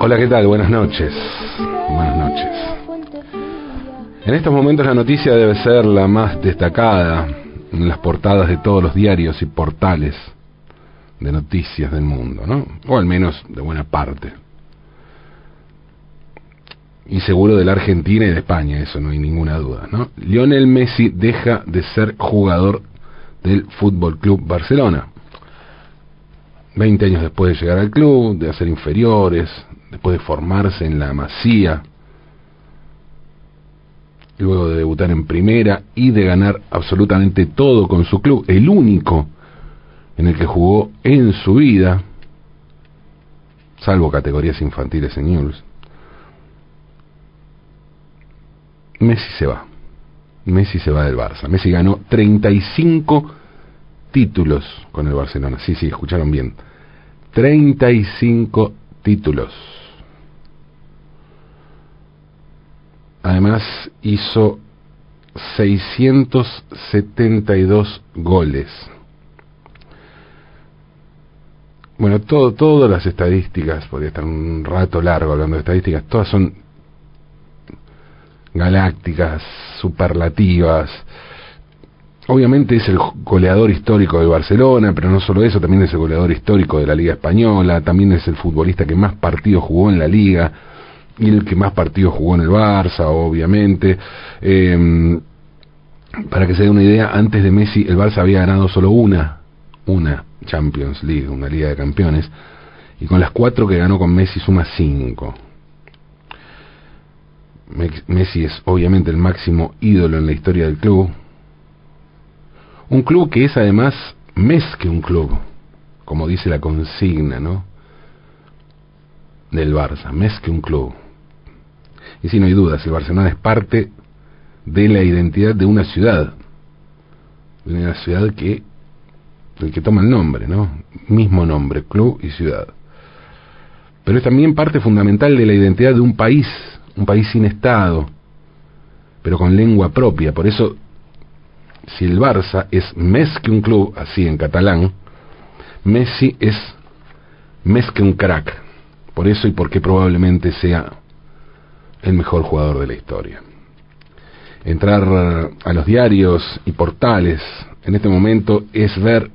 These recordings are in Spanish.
Hola, ¿qué tal? Buenas noches. Buenas noches. En estos momentos la noticia debe ser la más destacada en las portadas de todos los diarios y portales de noticias del mundo, ¿no? O al menos de buena parte. Y seguro de la Argentina y de España, eso no hay ninguna duda, ¿no? Lionel Messi deja de ser jugador del Fútbol Club Barcelona. 20 años después de llegar al club, de hacer inferiores, después de formarse en la Masía, luego de debutar en primera y de ganar absolutamente todo con su club, el único en el que jugó en su vida, salvo categorías infantiles en News, Messi se va. Messi se va del Barça. Messi ganó 35 títulos con el Barcelona. Sí, sí, escucharon bien. 35 títulos. Además hizo 672 goles. Bueno, todo, todas las estadísticas, podría estar un rato largo hablando de estadísticas, todas son galácticas, superlativas. Obviamente es el goleador histórico de Barcelona, pero no solo eso, también es el goleador histórico de la Liga Española, también es el futbolista que más partidos jugó en la Liga y el que más partidos jugó en el Barça, obviamente. Eh, para que se dé una idea, antes de Messi el Barça había ganado solo una, una Champions League, una Liga de Campeones, y con las cuatro que ganó con Messi suma cinco. Messi es obviamente el máximo ídolo en la historia del club. Un club que es además mes que un club, como dice la consigna, ¿no? Del Barça, mes que un club. Y si no hay dudas, el Barcelona es parte de la identidad de una ciudad, de una ciudad que el que toma el nombre, ¿no? Mismo nombre, club y ciudad. Pero es también parte fundamental de la identidad de un país, un país sin Estado, pero con lengua propia. Por eso, si el Barça es més que un club, así en catalán, Messi es més que un crack. Por eso y porque probablemente sea el mejor jugador de la historia. Entrar a los diarios y portales en este momento es ver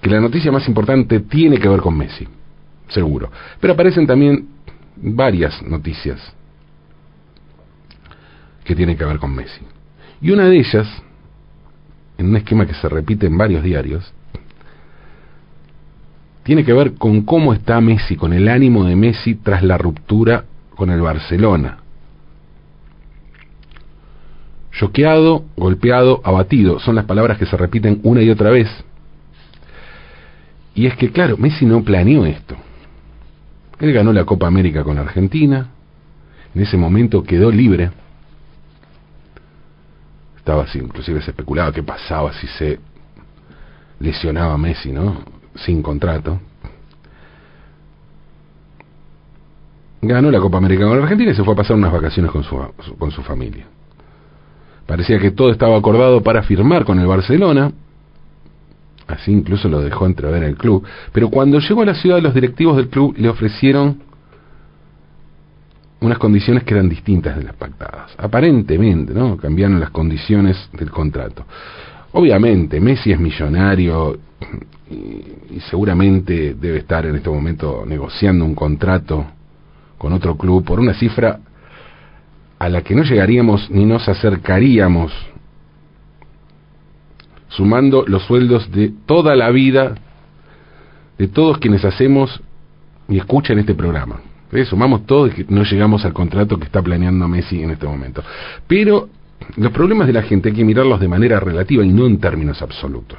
que la noticia más importante tiene que ver con Messi, seguro. Pero aparecen también varias noticias que tienen que ver con Messi. Y una de ellas, en un esquema que se repite en varios diarios, tiene que ver con cómo está Messi, con el ánimo de Messi tras la ruptura con el Barcelona. Choqueado, golpeado, abatido, son las palabras que se repiten una y otra vez y es que, claro, Messi no planeó esto. Él ganó la Copa América con Argentina, en ese momento quedó libre. Estaba inclusive se especulaba qué pasaba si se lesionaba Messi, ¿no? Sin contrato. Ganó la Copa América con Argentina y se fue a pasar unas vacaciones con su, con su familia. Parecía que todo estaba acordado para firmar con el Barcelona, así incluso lo dejó entrever el club, pero cuando llegó a la ciudad los directivos del club le ofrecieron unas condiciones que eran distintas de las pactadas. Aparentemente, ¿no? Cambiaron las condiciones del contrato. Obviamente, Messi es millonario y, seguramente debe estar en este momento negociando un contrato con otro club por una cifra a la que no llegaríamos ni nos acercaríamos sumando los sueldos de toda la vida de todos quienes hacemos y escuchan este programa. Sumamos todos y no llegamos al contrato que está planeando Messi en este momento. Pero los problemas de la gente hay que mirarlos de manera relativa y no en términos absolutos.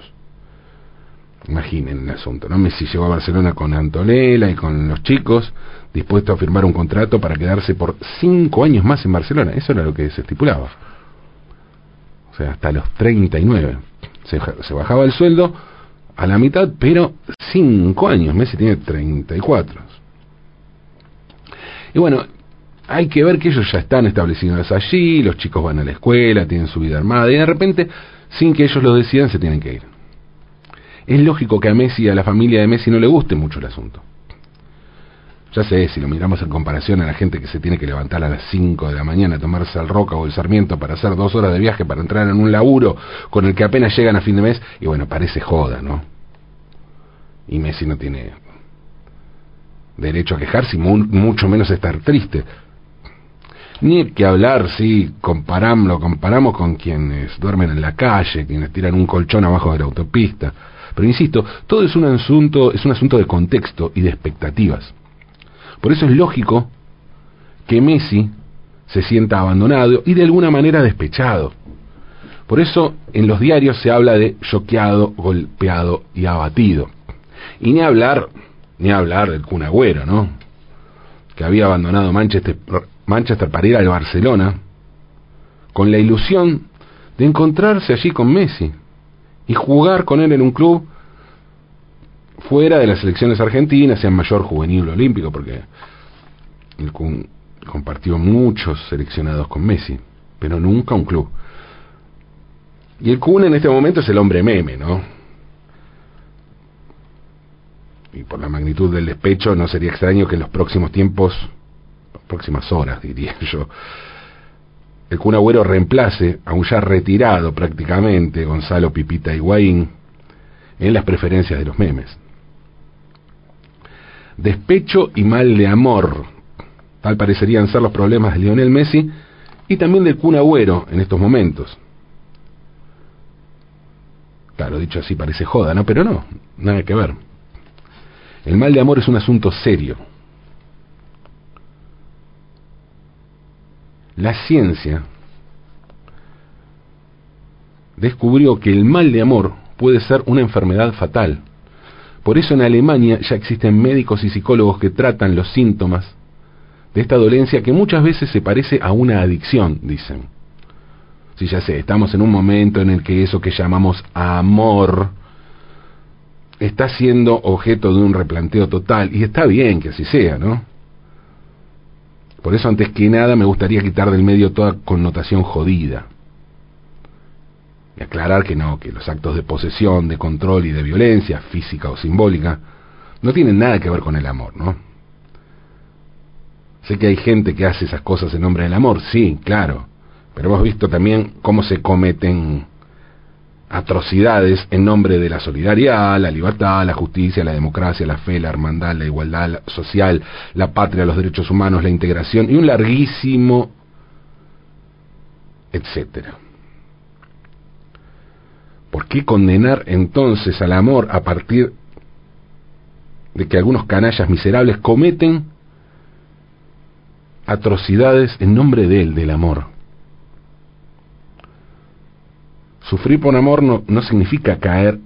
Imaginen el asunto, ¿no? Messi llegó a Barcelona con Antonella y con los chicos, dispuesto a firmar un contrato para quedarse por cinco años más en Barcelona. Eso era lo que se estipulaba. O sea, hasta los 39 se, se bajaba el sueldo a la mitad, pero cinco años. Messi tiene 34. Y bueno, hay que ver que ellos ya están establecidos allí, los chicos van a la escuela, tienen su vida armada, y de repente, sin que ellos lo decidan, se tienen que ir. Es lógico que a Messi a la familia de Messi no le guste mucho el asunto. Ya sé, si lo miramos en comparación a la gente que se tiene que levantar a las 5 de la mañana a tomarse el Roca o el Sarmiento para hacer dos horas de viaje para entrar en un laburo con el que apenas llegan a fin de mes, y bueno, parece joda, ¿no? Y Messi no tiene derecho a quejarse y mucho menos estar triste. Ni que hablar si comparamos, lo comparamos con quienes duermen en la calle, quienes tiran un colchón abajo de la autopista. Pero insisto, todo es un asunto, es un asunto de contexto y de expectativas. Por eso es lógico que Messi se sienta abandonado y de alguna manera despechado. Por eso en los diarios se habla de choqueado, golpeado y abatido. Y ni hablar, ni hablar del Cunagüero, ¿no? Que había abandonado Manchester, Manchester para ir al Barcelona con la ilusión de encontrarse allí con Messi y jugar con él en un club fuera de las selecciones argentinas, sea mayor juvenil olímpico, porque él compartió muchos seleccionados con Messi, pero nunca un club. Y el Kun en este momento es el hombre meme, ¿no? Y por la magnitud del despecho no sería extraño que en los próximos tiempos, próximas horas diría yo, el Kun Agüero reemplace a un ya retirado prácticamente Gonzalo Pipita Higuaín en las preferencias de los memes. Despecho y mal de amor, tal parecerían ser los problemas de Lionel Messi y también del Kun Agüero en estos momentos. Claro, dicho así parece joda, ¿no? Pero no, nada que ver. El mal de amor es un asunto serio la ciencia descubrió que el mal de amor puede ser una enfermedad fatal. Por eso en Alemania ya existen médicos y psicólogos que tratan los síntomas de esta dolencia que muchas veces se parece a una adicción, dicen. Si ya sé, estamos en un momento en el que eso que llamamos amor está siendo objeto de un replanteo total, y está bien que así sea, ¿no? Por eso, antes que nada, me gustaría quitar del medio toda connotación jodida. Y aclarar que no, que los actos de posesión, de control y de violencia, física o simbólica, no tienen nada que ver con el amor, ¿no? Sé que hay gente que hace esas cosas en nombre del amor, sí, claro, pero hemos visto también cómo se cometen atrocidades en nombre de la solidaridad, la libertad, la justicia, la democracia, la fe, la hermandad, la igualdad social, la patria, los derechos humanos, la integración y un larguísimo etcétera. ¿Por qué condenar entonces al amor a partir de que algunos canallas miserables cometen atrocidades en nombre de él, del amor? Sufrir por amor no, no significa caer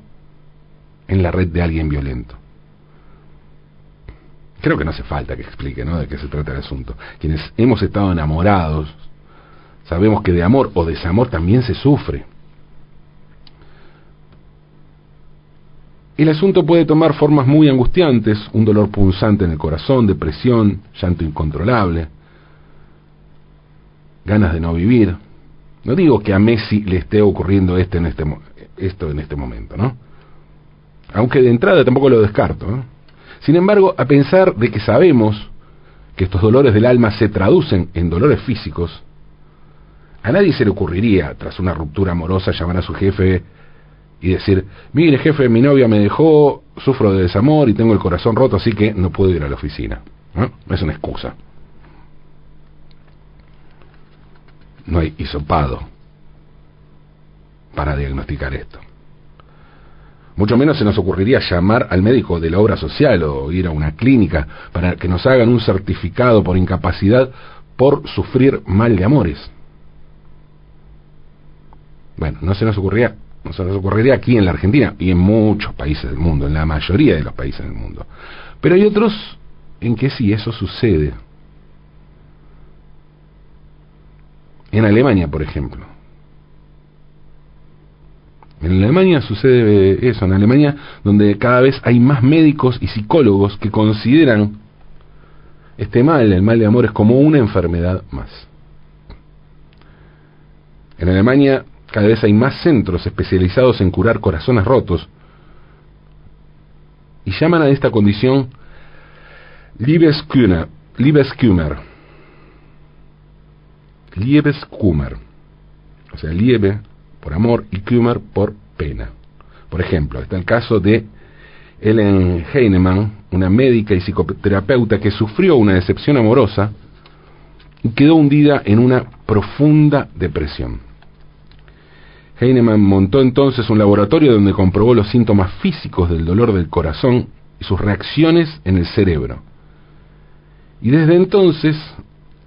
en la red de alguien violento. Creo que no hace falta que explique de qué se trata el asunto. Quienes hemos estado enamorados sabemos que de amor o desamor también se sufre. El asunto puede tomar formas muy angustiantes, un dolor punzante en el corazón, depresión, llanto incontrolable, ganas de no vivir, no digo que a Messi le esté ocurriendo este en este, esto en este momento, ¿no? Aunque de entrada tampoco lo descarto. Sin embargo, a pensar de que sabemos que estos dolores del alma se traducen en dolores físicos, a nadie se le ocurriría, tras una ruptura amorosa, llamar a su jefe y decir, mire jefe, mi novia me dejó, sufro de desamor y tengo el corazón roto, así que no puedo ir a la oficina. ¿no? Es una excusa. No hay hisopado para diagnosticar esto. Mucho menos se nos ocurriría llamar al médico de la obra social o ir a una clínica para que nos hagan un certificado por incapacidad por sufrir mal de amores. Bueno, no se nos ocurriría, no se nos ocurriría aquí en la Argentina y en muchos países del mundo, en la mayoría de los países del mundo. Pero hay otros en que sí eso sucede. En Alemania, por ejemplo. En Alemania sucede eso, en Alemania donde cada vez hay más médicos y psicólogos que consideran este mal, el mal de amor, es como una enfermedad más. En Alemania cada vez hay más centros especializados en curar corazones rotos y llaman a esta condición Liebeskummer, Liebeskummer, Liebeskummer, o sea, Liebe por amor y Kummer por pena. Por ejemplo, está el caso de Ellen Heinemann, una médica y psicoterapeuta que sufrió una decepción amorosa y quedó hundida en una profunda depresión. Heinemann montó entonces un laboratorio donde comprobó los síntomas físicos del dolor del corazón y sus reacciones en el cerebro. Y desde entonces,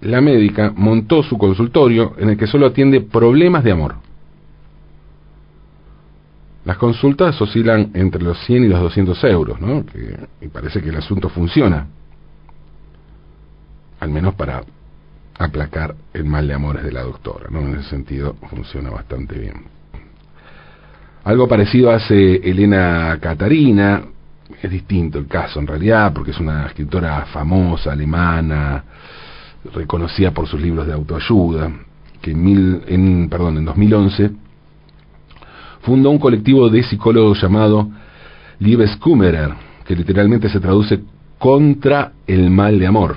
la médica montó su consultorio en el que solo atiende problemas de amor. Las consultas oscilan entre los 100 y los 200 euros, ¿no? y parece que el asunto funciona. Al menos para aplacar el mal de amores de la doctora, ¿no? En ese sentido funciona bastante bien. Algo parecido hace Elena Catarina, es distinto el caso en realidad, porque es una escritora famosa, alemana, reconocida por sus libros de autoayuda, que en, mil, en, perdón, en 2011 fundó un colectivo de psicólogos llamado Liebeskummerer, que literalmente se traduce contra el mal de amor.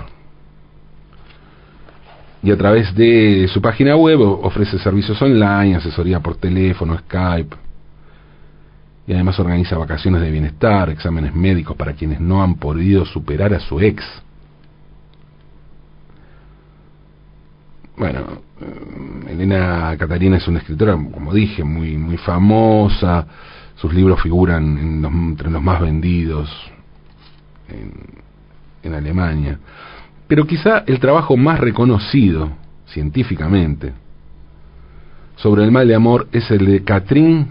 Y a través de su página web ofrece servicios online, asesoría por teléfono, Skype. Y además organiza vacaciones de bienestar, exámenes médicos para quienes no han podido superar a su ex. Bueno, eh, Elena Catarina es una escritora, como dije, muy, muy famosa. Sus libros figuran entre los más vendidos en, en Alemania. Pero quizá el trabajo más reconocido científicamente sobre el mal de amor es el de Katrin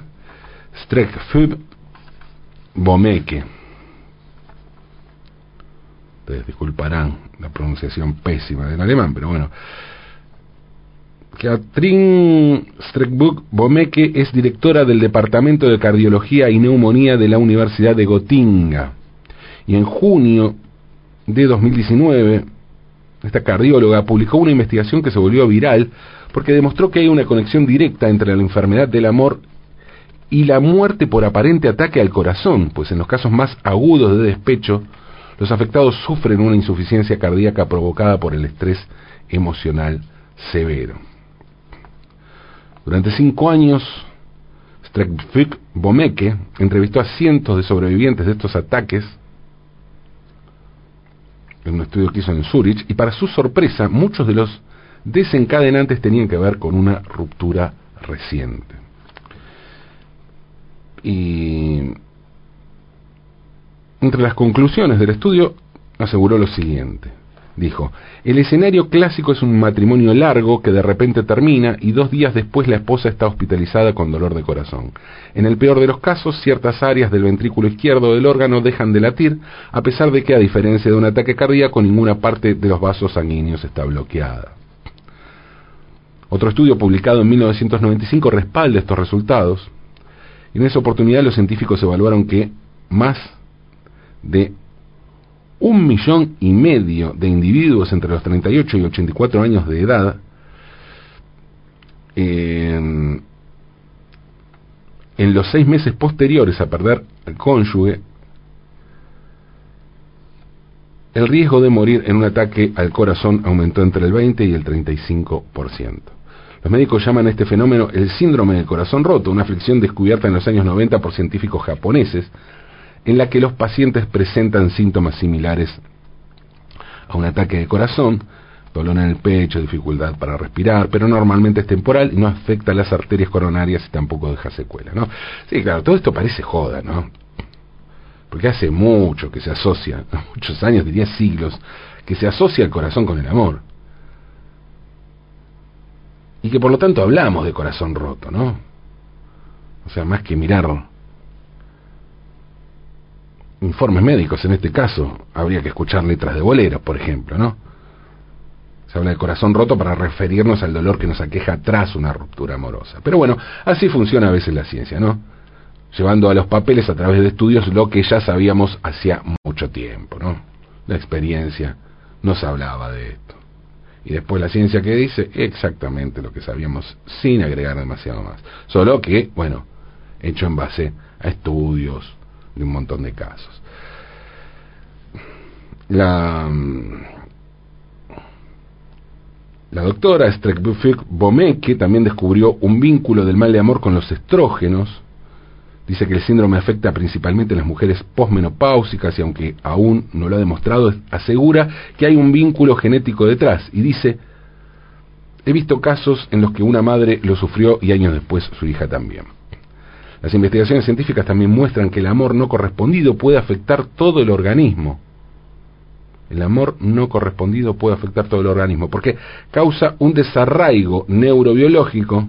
Streckfub Bomeke. Ustedes disculparán la pronunciación pésima del alemán, pero bueno. Katrin Streckbuk Bomeke es directora del Departamento de Cardiología y Neumonía de la Universidad de Gotinga. Y en junio de 2019, esta cardióloga publicó una investigación que se volvió viral porque demostró que hay una conexión directa entre la enfermedad del amor y la muerte por aparente ataque al corazón, pues en los casos más agudos de despecho, los afectados sufren una insuficiencia cardíaca provocada por el estrés emocional severo. Durante cinco años, Strekvik Bomeke entrevistó a cientos de sobrevivientes de estos ataques en un estudio que hizo en Zurich, y para su sorpresa, muchos de los desencadenantes tenían que ver con una ruptura reciente. Y entre las conclusiones del estudio aseguró lo siguiente. Dijo, el escenario clásico es un matrimonio largo que de repente termina y dos días después la esposa está hospitalizada con dolor de corazón. En el peor de los casos, ciertas áreas del ventrículo izquierdo del órgano dejan de latir, a pesar de que, a diferencia de un ataque cardíaco, ninguna parte de los vasos sanguíneos está bloqueada. Otro estudio publicado en 1995 respalda estos resultados. En esa oportunidad los científicos evaluaron que más de un millón y medio de individuos entre los 38 y 84 años de edad en, en los seis meses posteriores a perder al cónyuge el riesgo de morir en un ataque al corazón aumentó entre el 20 y el 35%. Los médicos llaman a este fenómeno el síndrome del corazón roto, una aflicción descubierta en los años 90 por científicos japoneses, en la que los pacientes presentan síntomas similares a un ataque de corazón, dolor en el pecho, dificultad para respirar, pero normalmente es temporal y no afecta a las arterias coronarias y tampoco deja secuela, ¿no? Sí, claro, todo esto parece joda, ¿no? Porque hace mucho que se asocia, muchos años, diría siglos, que se asocia el corazón con el amor. Y que por lo tanto hablamos de corazón roto, ¿no? O sea, más que mirar informes médicos en este caso, habría que escuchar letras de boleros, por ejemplo, ¿no? Se habla de corazón roto para referirnos al dolor que nos aqueja tras una ruptura amorosa. Pero bueno, así funciona a veces la ciencia, ¿no? Llevando a los papeles a través de estudios lo que ya sabíamos hacía mucho tiempo, ¿no? La experiencia nos hablaba de esto. Y después la ciencia que dice exactamente lo que sabíamos sin agregar demasiado más. Solo que, bueno, hecho en base a estudios, de un montón de casos. la, la doctora Streckbufik Bomeke también descubrió un vínculo del mal de amor con los estrógenos. Dice que el síndrome afecta principalmente a las mujeres posmenopáusicas y aunque aún no lo ha demostrado, asegura que hay un vínculo genético detrás. Y dice, he visto casos en los que una madre lo sufrió y años después su hija también. Las investigaciones científicas también muestran que el amor no correspondido puede afectar todo el organismo. El amor no correspondido puede afectar todo el organismo porque causa un desarraigo neurobiológico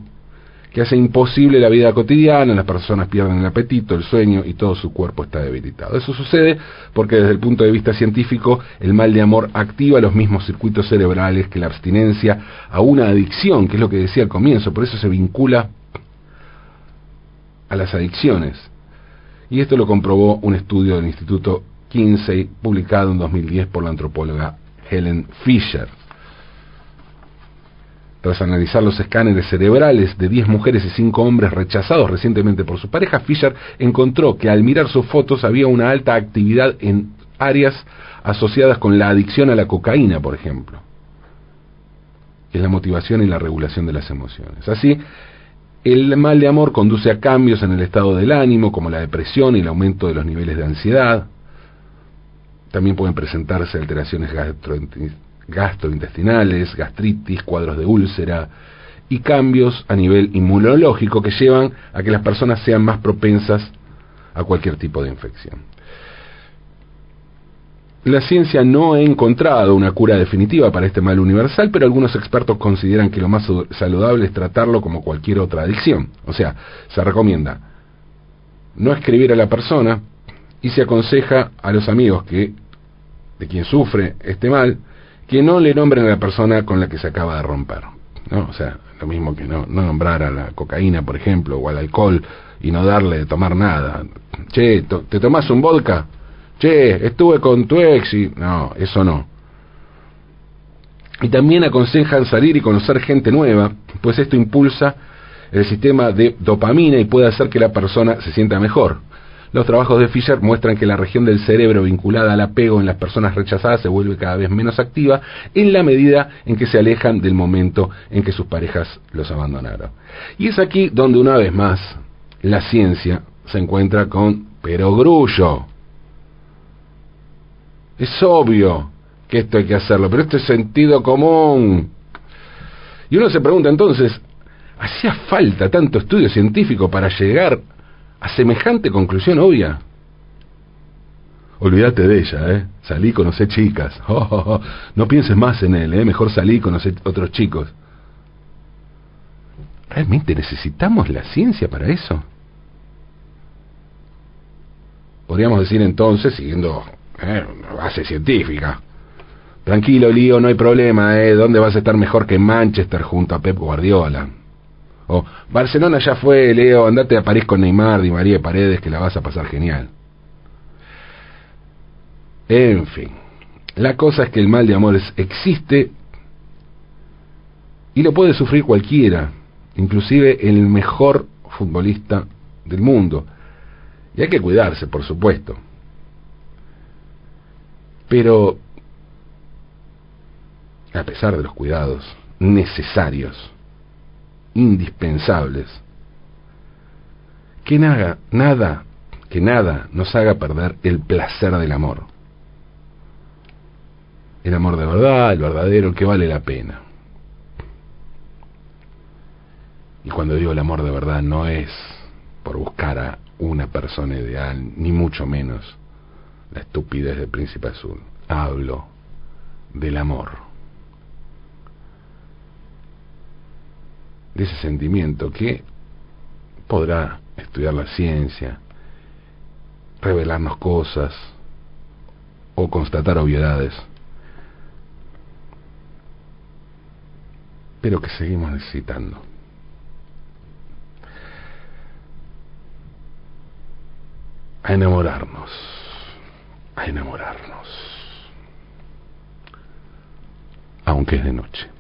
que hace imposible la vida cotidiana, las personas pierden el apetito, el sueño y todo su cuerpo está debilitado. Eso sucede porque desde el punto de vista científico el mal de amor activa los mismos circuitos cerebrales que la abstinencia a una adicción, que es lo que decía al comienzo, por eso se vincula a las adicciones. Y esto lo comprobó un estudio del Instituto Kinsey publicado en 2010 por la antropóloga Helen Fisher. Tras analizar los escáneres cerebrales de 10 mujeres y 5 hombres rechazados recientemente por su pareja, Fisher encontró que al mirar sus fotos había una alta actividad en áreas asociadas con la adicción a la cocaína, por ejemplo, que es la motivación y la regulación de las emociones. Así, el mal de amor conduce a cambios en el estado del ánimo, como la depresión y el aumento de los niveles de ansiedad. También pueden presentarse alteraciones gastrointestinales, gastritis, cuadros de úlcera y cambios a nivel inmunológico que llevan a que las personas sean más propensas a cualquier tipo de infección. La ciencia no ha encontrado una cura definitiva para este mal universal, pero algunos expertos consideran que lo más saludable es tratarlo como cualquier otra adicción. O sea, se recomienda no escribir a la persona y se aconseja a los amigos que de quien sufre este mal que no le nombren a la persona con la que se acaba de romper. ¿no? O sea, lo mismo que no, no nombrar a la cocaína, por ejemplo, o al alcohol y no darle de tomar nada. Che, ¿te tomas un vodka? Che, estuve con tu ex y... No, eso no. Y también aconsejan salir y conocer gente nueva, pues esto impulsa el sistema de dopamina y puede hacer que la persona se sienta mejor. Los trabajos de Fisher muestran que la región del cerebro vinculada al apego en las personas rechazadas se vuelve cada vez menos activa en la medida en que se alejan del momento en que sus parejas los abandonaron. Y es aquí donde una vez más la ciencia se encuentra con pero grullo. Es obvio que esto hay que hacerlo, pero esto es sentido común. Y uno se pregunta entonces, ¿hacía falta tanto estudio científico para llegar a semejante conclusión obvia? Olvídate de ella, ¿eh? Salí, conocer chicas. No pienses más en él, ¿eh? Mejor salí y conocer otros chicos. ¿Realmente necesitamos la ciencia para eso? Podríamos decir entonces, siguiendo eh, base científica. Tranquilo, Lío, no hay problema, ¿eh? ¿Dónde vas a estar mejor que Manchester junto a Pep Guardiola? O Barcelona ya fue, Leo, andate a París con Neymar y María Paredes que la vas a pasar genial. En fin, la cosa es que el mal de amores existe y lo puede sufrir cualquiera, inclusive el mejor futbolista del mundo. Y hay que cuidarse, por supuesto. Pero, a pesar de los cuidados necesarios, indispensables, que nada, que nada nos haga perder el placer del amor. El amor de verdad, el verdadero, el que vale la pena. Y cuando digo el amor de verdad no es por buscar a una persona ideal, ni mucho menos la estupidez del príncipe azul. Hablo del amor. De ese sentimiento que podrá estudiar la ciencia, revelarnos cosas o constatar obviedades, pero que seguimos necesitando. A enamorarnos a enamorarnos, aunque es de noche.